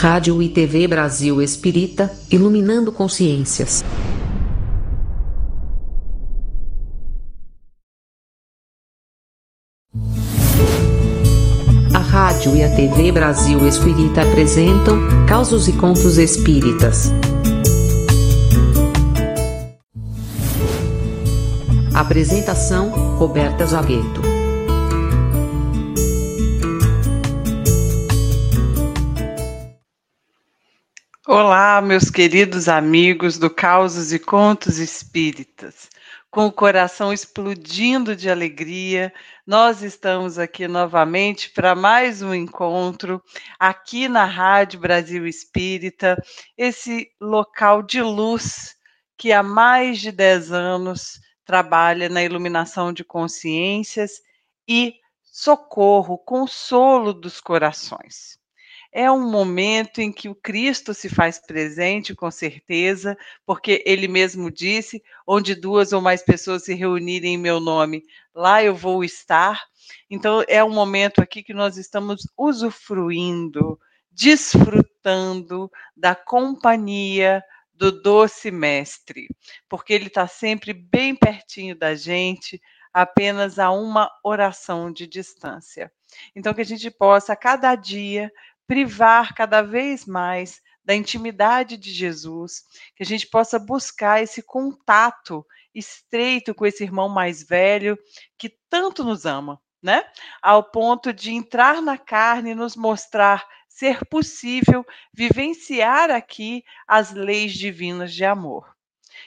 Rádio e TV Brasil Espírita, iluminando consciências. A rádio e a TV Brasil Espírita apresentam Causos e Contos Espíritas. Apresentação: Roberta Zagueto. Olá, meus queridos amigos do Causos e Contos Espíritas. Com o coração explodindo de alegria, nós estamos aqui novamente para mais um encontro aqui na Rádio Brasil Espírita, esse local de luz que há mais de 10 anos trabalha na iluminação de consciências e socorro, consolo dos corações. É um momento em que o Cristo se faz presente, com certeza, porque ele mesmo disse: onde duas ou mais pessoas se reunirem em meu nome, lá eu vou estar. Então, é um momento aqui que nós estamos usufruindo, desfrutando da companhia do doce mestre, porque ele está sempre bem pertinho da gente, apenas a uma oração de distância. Então, que a gente possa, a cada dia, privar cada vez mais da intimidade de Jesus, que a gente possa buscar esse contato estreito com esse irmão mais velho que tanto nos ama, né? Ao ponto de entrar na carne e nos mostrar ser possível vivenciar aqui as leis divinas de amor.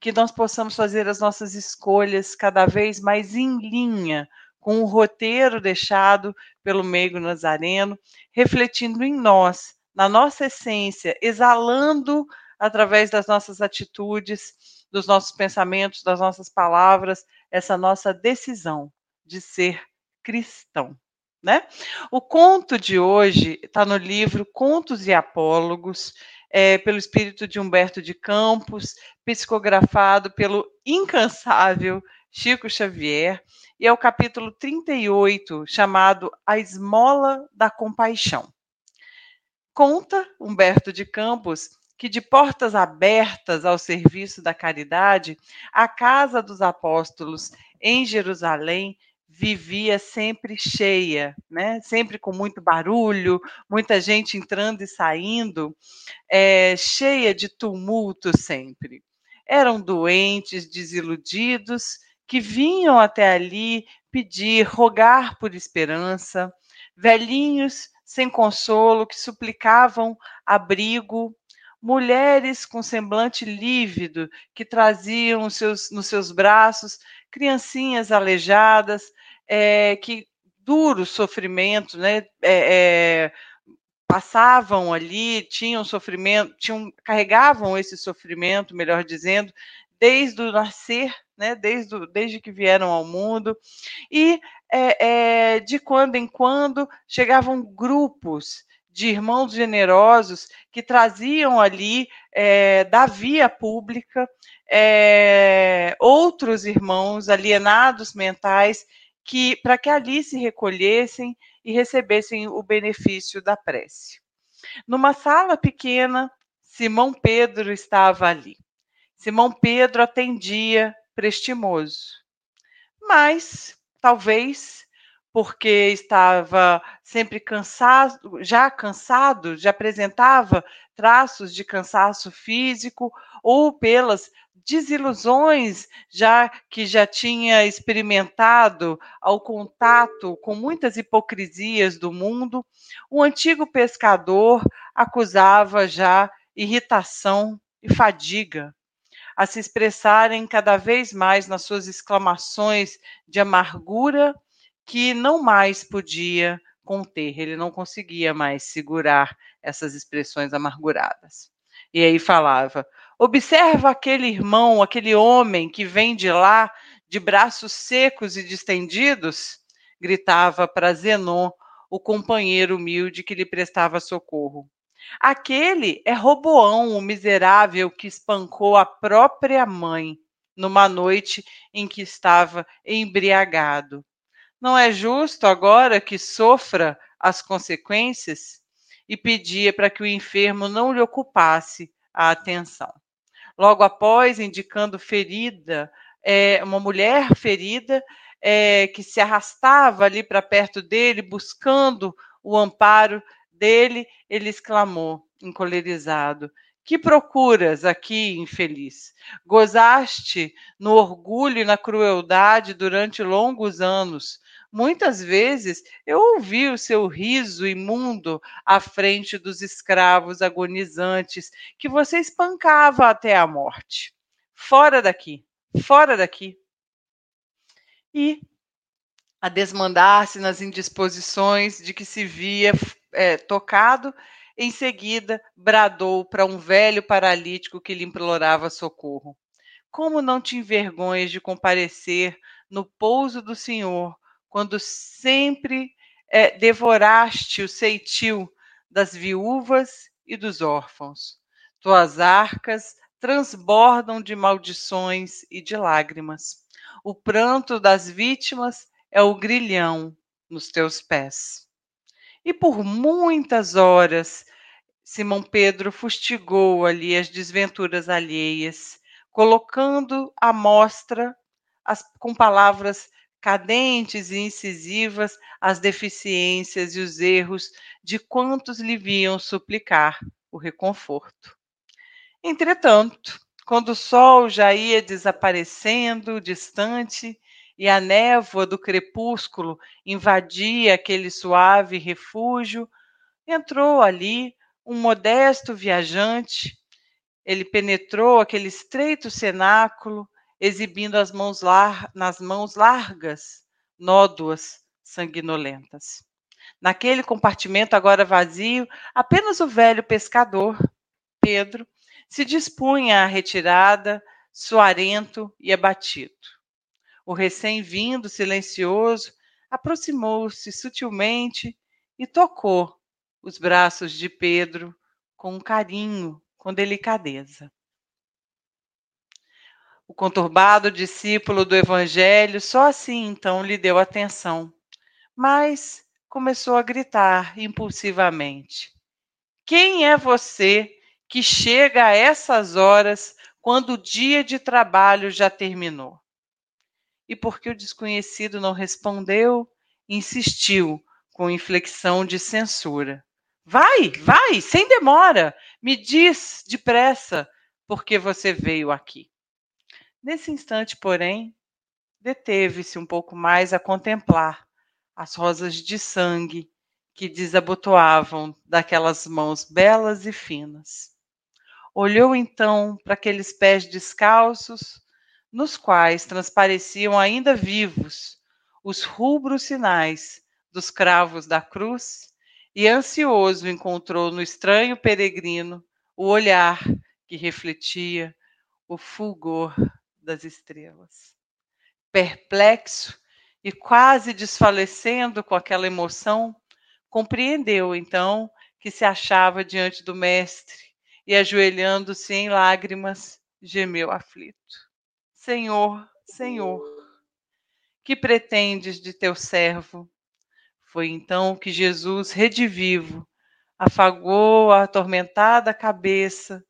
Que nós possamos fazer as nossas escolhas cada vez mais em linha com o roteiro deixado pelo meigo nazareno, refletindo em nós, na nossa essência, exalando através das nossas atitudes, dos nossos pensamentos, das nossas palavras, essa nossa decisão de ser cristão. Né? O conto de hoje está no livro Contos e Apólogos, é, pelo espírito de Humberto de Campos, psicografado pelo incansável Chico Xavier, e é o capítulo 38, chamado A Esmola da Compaixão. Conta Humberto de Campos que, de portas abertas ao serviço da caridade, a casa dos apóstolos em Jerusalém vivia sempre cheia, né? sempre com muito barulho, muita gente entrando e saindo, é, cheia de tumulto sempre. Eram doentes, desiludidos, que vinham até ali pedir, rogar por esperança, velhinhos sem consolo que suplicavam abrigo, mulheres com semblante lívido que traziam seus, nos seus braços criancinhas aleijadas, é, que duro sofrimento, né? É, é, passavam ali, tinham sofrimento, tinham, carregavam esse sofrimento, melhor dizendo, desde o nascer, né, desde, desde que vieram ao mundo, e é, é, de quando em quando chegavam grupos de irmãos generosos que traziam ali é, da via pública outros irmãos alienados mentais que para que ali se recolhessem e recebessem o benefício da prece. Numa sala pequena, Simão Pedro estava ali. Simão Pedro atendia prestimoso. Mas, talvez, porque estava sempre cansado, já cansado, já apresentava traços de cansaço físico, ou pelas desilusões já que já tinha experimentado ao contato com muitas hipocrisias do mundo, o antigo pescador acusava já irritação e fadiga a se expressarem cada vez mais nas suas exclamações de amargura que não mais podia conter, ele não conseguia mais segurar essas expressões amarguradas. E aí falava: observa aquele irmão, aquele homem que vem de lá, de braços secos e distendidos, gritava para Zenon, o companheiro humilde que lhe prestava socorro. Aquele é Roboão, o miserável que espancou a própria mãe numa noite em que estava embriagado. Não é justo agora que sofra as consequências? e pedia para que o enfermo não lhe ocupasse a atenção. Logo após, indicando ferida, é, uma mulher ferida é, que se arrastava ali para perto dele, buscando o amparo dele, ele exclamou, encolerizado: Que procuras aqui, infeliz? Gozaste no orgulho e na crueldade durante longos anos. Muitas vezes eu ouvi o seu riso imundo à frente dos escravos agonizantes que você espancava até a morte. Fora daqui, fora daqui. E a desmandar-se nas indisposições de que se via é, tocado, em seguida bradou para um velho paralítico que lhe implorava socorro. Como não te envergonhas de comparecer no pouso do Senhor, quando sempre é, devoraste o ceitil das viúvas e dos órfãos? Tuas arcas transbordam de maldições e de lágrimas. O pranto das vítimas é o grilhão nos teus pés. E por muitas horas, Simão Pedro fustigou ali as desventuras alheias, colocando à mostra as, com palavras cadentes e incisivas as deficiências e os erros de quantos lhe viam suplicar o reconforto. Entretanto, quando o sol já ia desaparecendo distante e a névoa do crepúsculo invadia aquele suave refúgio, entrou ali um modesto viajante. Ele penetrou aquele estreito cenáculo, exibindo as mãos lar nas mãos largas nódoas sanguinolentas. Naquele compartimento agora vazio, apenas o velho pescador, Pedro, se dispunha à retirada, suarento e abatido. O recém-vindo, silencioso, aproximou-se sutilmente e tocou os braços de Pedro com carinho, com delicadeza. O conturbado discípulo do Evangelho só assim então lhe deu atenção, mas começou a gritar impulsivamente: Quem é você que chega a essas horas quando o dia de trabalho já terminou? E porque o desconhecido não respondeu, insistiu com inflexão de censura. Vai, vai, sem demora, me diz depressa por que você veio aqui. Nesse instante, porém, deteve-se um pouco mais a contemplar as rosas de sangue que desabotoavam daquelas mãos belas e finas. Olhou então para aqueles pés descalços nos quais transpareciam ainda vivos os rubros sinais dos cravos da cruz, e ansioso encontrou no estranho peregrino o olhar que refletia o fulgor das estrelas. Perplexo e quase desfalecendo com aquela emoção, compreendeu então que se achava diante do Mestre e, ajoelhando-se em lágrimas, gemeu aflito. Senhor, Senhor, que pretendes de teu servo? Foi então que Jesus, redivivo, afagou a atormentada cabeça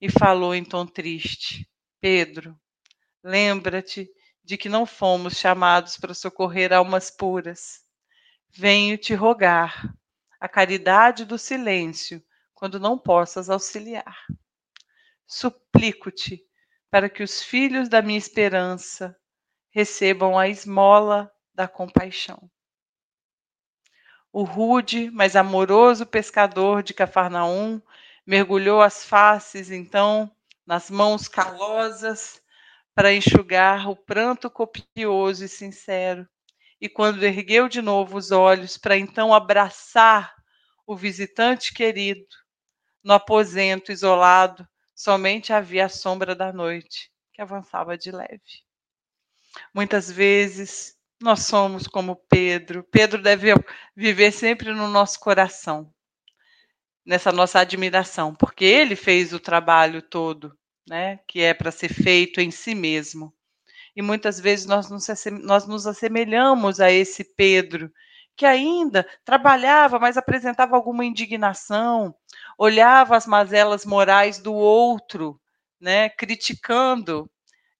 e falou em tom triste: Pedro, lembra-te de que não fomos chamados para socorrer almas puras. Venho te rogar a caridade do silêncio quando não possas auxiliar. Suplico-te para que os filhos da minha esperança recebam a esmola da compaixão. O rude, mas amoroso pescador de Cafarnaum mergulhou as faces, então, nas mãos calosas para enxugar o pranto copioso e sincero. E quando ergueu de novo os olhos para então abraçar o visitante querido, no aposento isolado, somente havia a sombra da noite que avançava de leve. Muitas vezes nós somos como Pedro. Pedro deve viver sempre no nosso coração, nessa nossa admiração, porque ele fez o trabalho todo, né, que é para ser feito em si mesmo. E muitas vezes nós nos, nós nos assemelhamos a esse Pedro que ainda trabalhava, mas apresentava alguma indignação, olhava as mazelas morais do outro, né, criticando,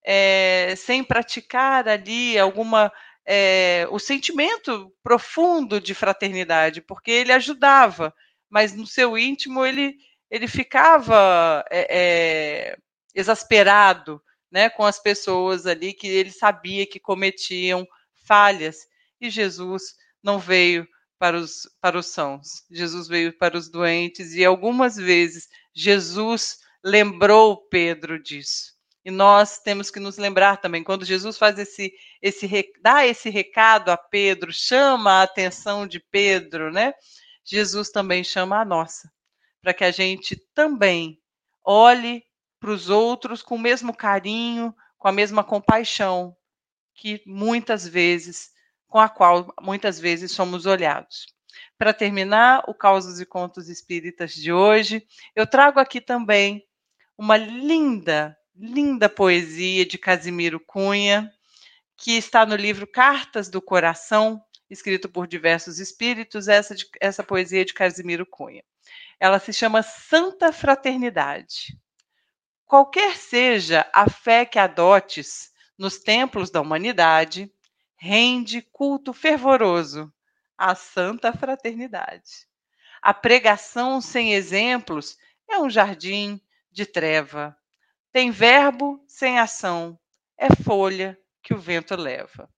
é, sem praticar ali alguma é, o sentimento profundo de fraternidade, porque ele ajudava, mas no seu íntimo ele ele ficava é, exasperado, né, com as pessoas ali que ele sabia que cometiam falhas. E Jesus não veio para os, para os sãos, Jesus veio para os doentes, e algumas vezes Jesus lembrou Pedro disso. E nós temos que nos lembrar também, quando Jesus faz esse, esse dá esse recado a Pedro, chama a atenção de Pedro, né? Jesus também chama a nossa, para que a gente também olhe para os outros com o mesmo carinho, com a mesma compaixão que muitas vezes com a qual muitas vezes somos olhados. Para terminar o Causos e Contos Espíritas de hoje, eu trago aqui também uma linda, linda poesia de Casimiro Cunha, que está no livro Cartas do Coração, escrito por diversos espíritos, essa, de, essa poesia de Casimiro Cunha. Ela se chama Santa Fraternidade. Qualquer seja a fé que adotes nos templos da humanidade, rende culto fervoroso à santa fraternidade. A pregação sem exemplos é um jardim de treva. Tem verbo sem ação, é folha que o vento leva.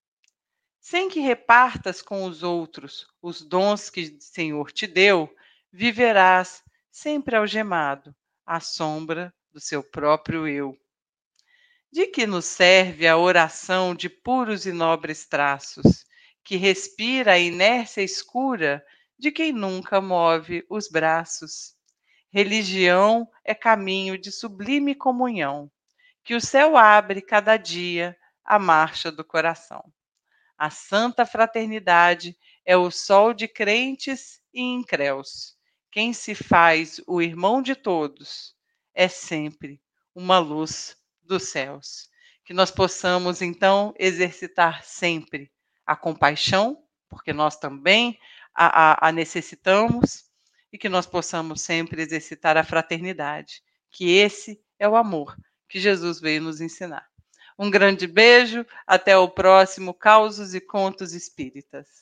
Sem que repartas com os outros os dons que o Senhor te deu, viverás sempre algemado à sombra do seu próprio eu. De que nos serve a oração de puros e nobres traços, que respira a inércia escura de quem nunca move os braços? Religião é caminho de sublime comunhão, que o céu abre cada dia a marcha do coração. A santa fraternidade é o sol de crentes e incréus. Quem se faz o irmão de todos é sempre uma luz dos céus. Que nós possamos, então, exercitar sempre a compaixão, porque nós também a, a, a necessitamos, e que nós possamos sempre exercitar a fraternidade, que esse é o amor que Jesus veio nos ensinar. Um grande beijo, até o próximo Causos e Contos Espíritas.